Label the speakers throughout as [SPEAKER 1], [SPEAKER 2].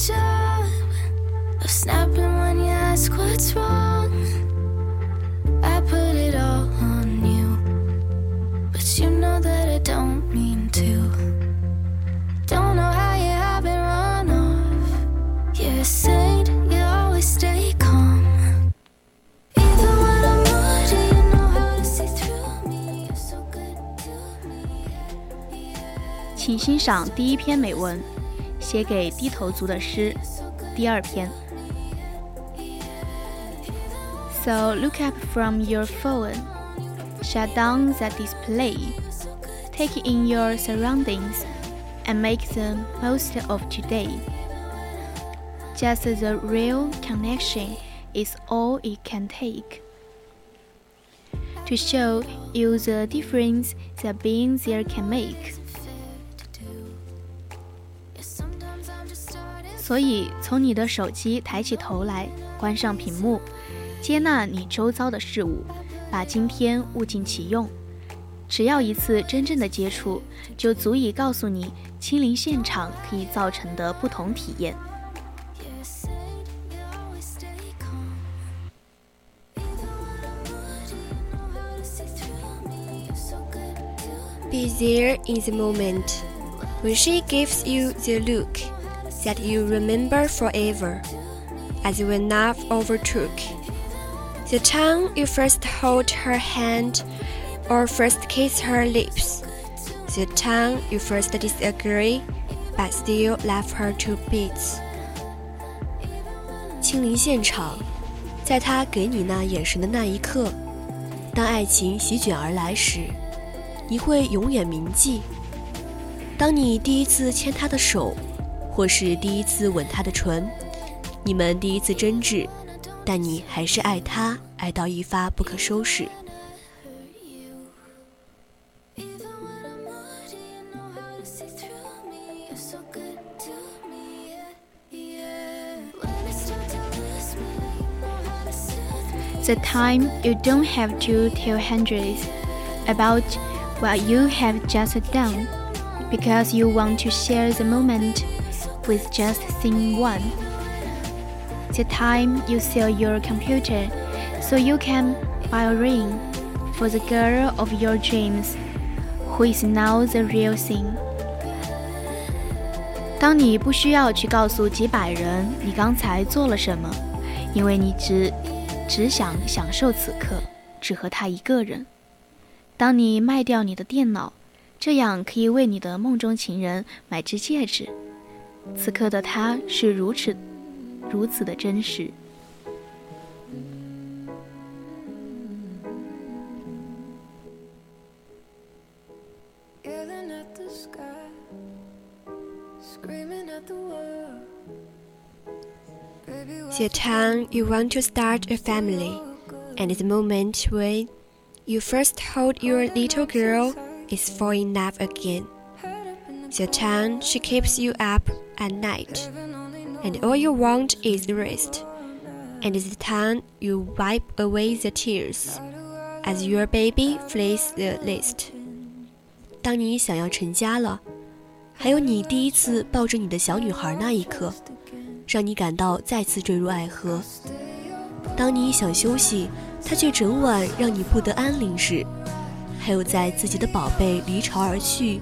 [SPEAKER 1] job of snapping when you ask what's wrong. I put it all on you, but you know that I don't mean to. Don't know how you have been run off. You're a saint, you always stay calm. Even when I'm moody, you know how to see through me. You're so good to me.
[SPEAKER 2] 请欣赏第一篇美文， 写给低头族的诗，第二篇。So look up from your phone, shut down that display, take in your surroundings, and make the most of today. Just the real connection is all it can take. To show you the difference that being there can make. 所以，从你的手机抬起头来，关上屏幕，接纳你周遭的事物，把今天物尽其用。只要一次真正的接触，就足以告诉你亲临现场可以造成的不同体验。
[SPEAKER 3] Be there in the moment when she gives you the look that you remember forever, as when love overtook. The time you first hold her hand or first kiss her lips. The time you first disagree but still love her to bits. 亲临现场，在他给你那眼神的那一刻，当爱情席卷而来时，你会永远铭记。当你第一次牵他的手， 或是第一次吻他的唇，你们第一次争执，但你还是爱他，爱到一发不可收拾。
[SPEAKER 1] Even when I'm moody, you know how to see through me. You're so good to me, yeah, yeah. When I start to lose me, you know how to soothe me.
[SPEAKER 2] The time you don't have to tell hundreds about what you have just done because you want to share the moment with just seeing one. The time you sell your computer so you can buy a ring for the girl of your dreams who is now the real thing. 当你不需要去告诉几百人你刚才做了什么，因为你只只想享受此刻，只和他一个人。当你卖掉你的电脑，这样可以为你的梦中情人买只戒指。此刻的他是如此如此的真实。
[SPEAKER 1] Yelling at the sky, screaming at the world. Baby,
[SPEAKER 3] The time you want to start a family, and the moment when you first hold your little girl is fall in love again. The time she keeps you up at night, and all you want is rest. And the time you wipe away the tears as your baby flees the nest. 当你想要成家了，还有你第一次抱着你的小女孩那一刻，让你感到再次坠入爱河。当你想休息，他却整晚让你不得安宁时，还有在自己的宝贝离巢而去，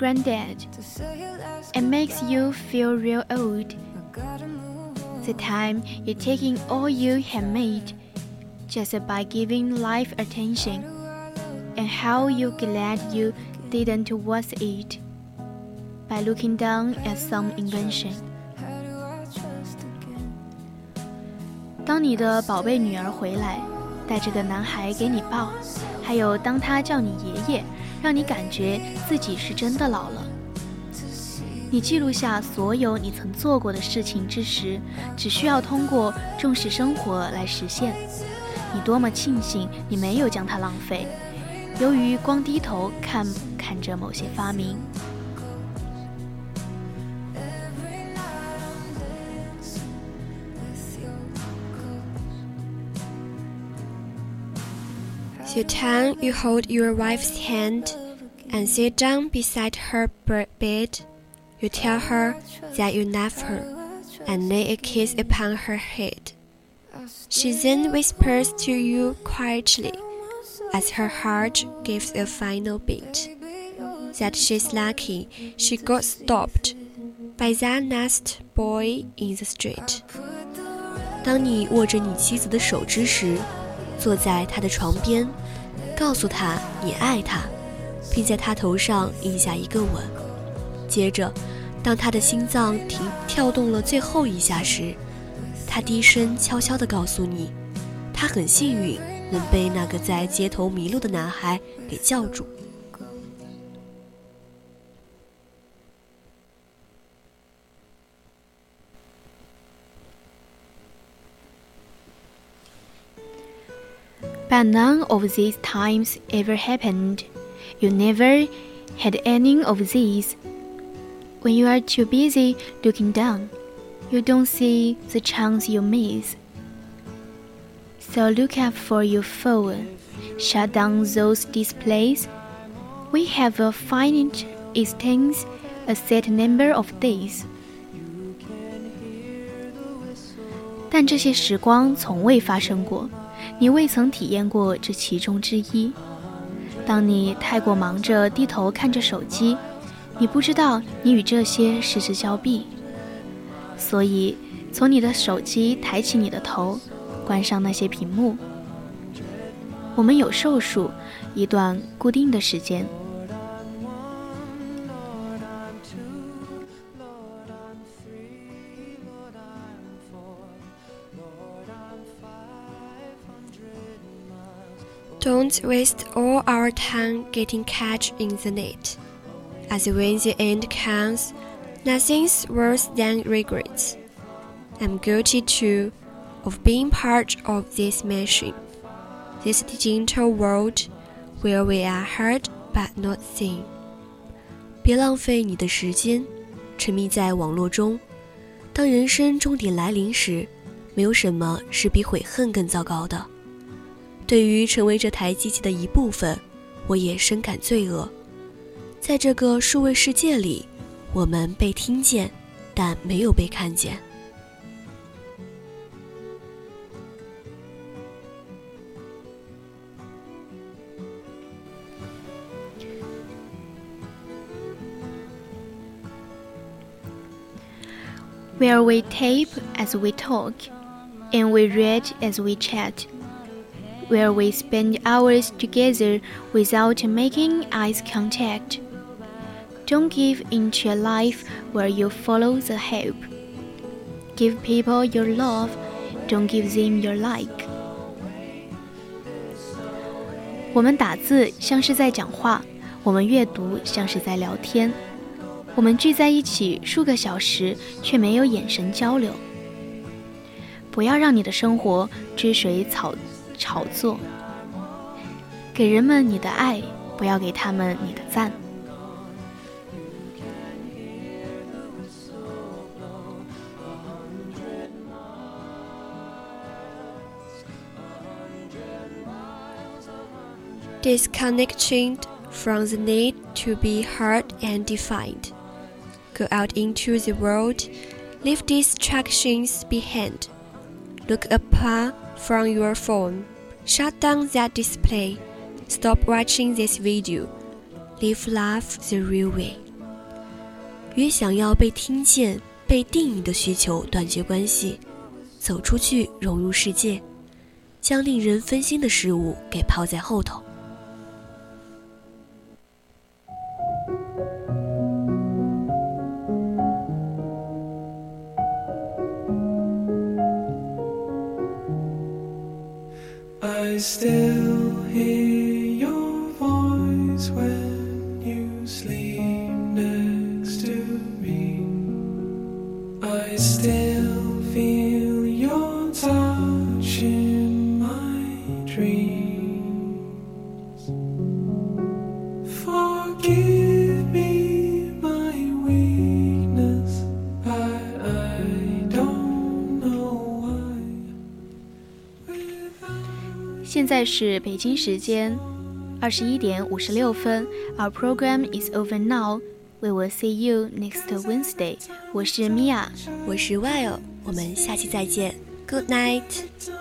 [SPEAKER 2] granddad and makes you feel real old. The time you're taking all you have made just by giving life attention, and how you're glad you didn't waste it by looking down at some invention. 当你的宝贝女儿回来，带着个男孩给你抱，还有当他叫你爷爷， 让你感觉自己是真的老了。你记录下所有你曾做过的事情之时，只需要通过重视生活来实现。你多么庆幸你没有将它浪费，由于光低头看看着某些发明。
[SPEAKER 3] So time you hold your wife's hand and sit down beside her bed. You tell her that you love her and lay a kiss upon her head. She then whispers to you quietly as her heart gives a final beat that she's lucky she got stopped by that last boy in the street.
[SPEAKER 4] 当你握着你妻子的手之时，坐在她的床边， 告诉他你爱他，并在他头上印下一个吻。接着，当他的心脏停跳动了最后一下时，他低声悄悄地告诉你，他很幸运能被那个在街头迷路的男孩给叫住。
[SPEAKER 2] But none of these times ever happened. You never had any of these. When you are too busy looking down, you don't see the chance you miss. So look up for your phone. Shut down those displays. We have a finite existence, a set number of days. 但这些时光从未发生过。 你未曾体验过这其中之一。当你太过忙着低头看着手机，你不知道你与这些失之交臂。所以，从你的手机抬起你的头，关上那些屏幕。我们有寿数，一段固定的时间。
[SPEAKER 3] Don't waste all our time getting catch in the net. As when the end comes, nothing's worse than regrets. I'm guilty too of being part of this machine, this digital world where we are heard but not seen.
[SPEAKER 4] 别浪费你的时间，沉迷在网络中。当人生终点来临时，没有什么是比悔恨更糟糕的。 对于成为这台机器的一部分，我也深感罪恶。在这个数位世界里，我们被听见，但没有被看见。
[SPEAKER 2] Where we tape as we talk, and we read as we chat where we spend hours together without making eye contact. Don't give into a life where you follow the hype. Give people your love, don't give them your like. 我们打字像是在讲话，我们阅读像是在聊天，我们聚在一起数个小时，却没有眼神交流。不要让你的生活追随草 炒作，给人们你的爱，不要给他们你的赞。
[SPEAKER 3] Disconnected from the need to be heard and defined. Go out into the world, leave distractions behind. Look upon from your phone. Shut down that display. Stop watching this video. Live life the real way.
[SPEAKER 4] 与想要被听见、被定义的需求断绝关系，走出去，融入世界，将令人分心的事物给抛在后头。
[SPEAKER 2] 现在是北京时间。二十一点五十六分。Our program is over now. We will see you next Wednesday. 我是 Mia。
[SPEAKER 4] 我是 Will，我们下期再见，Good night。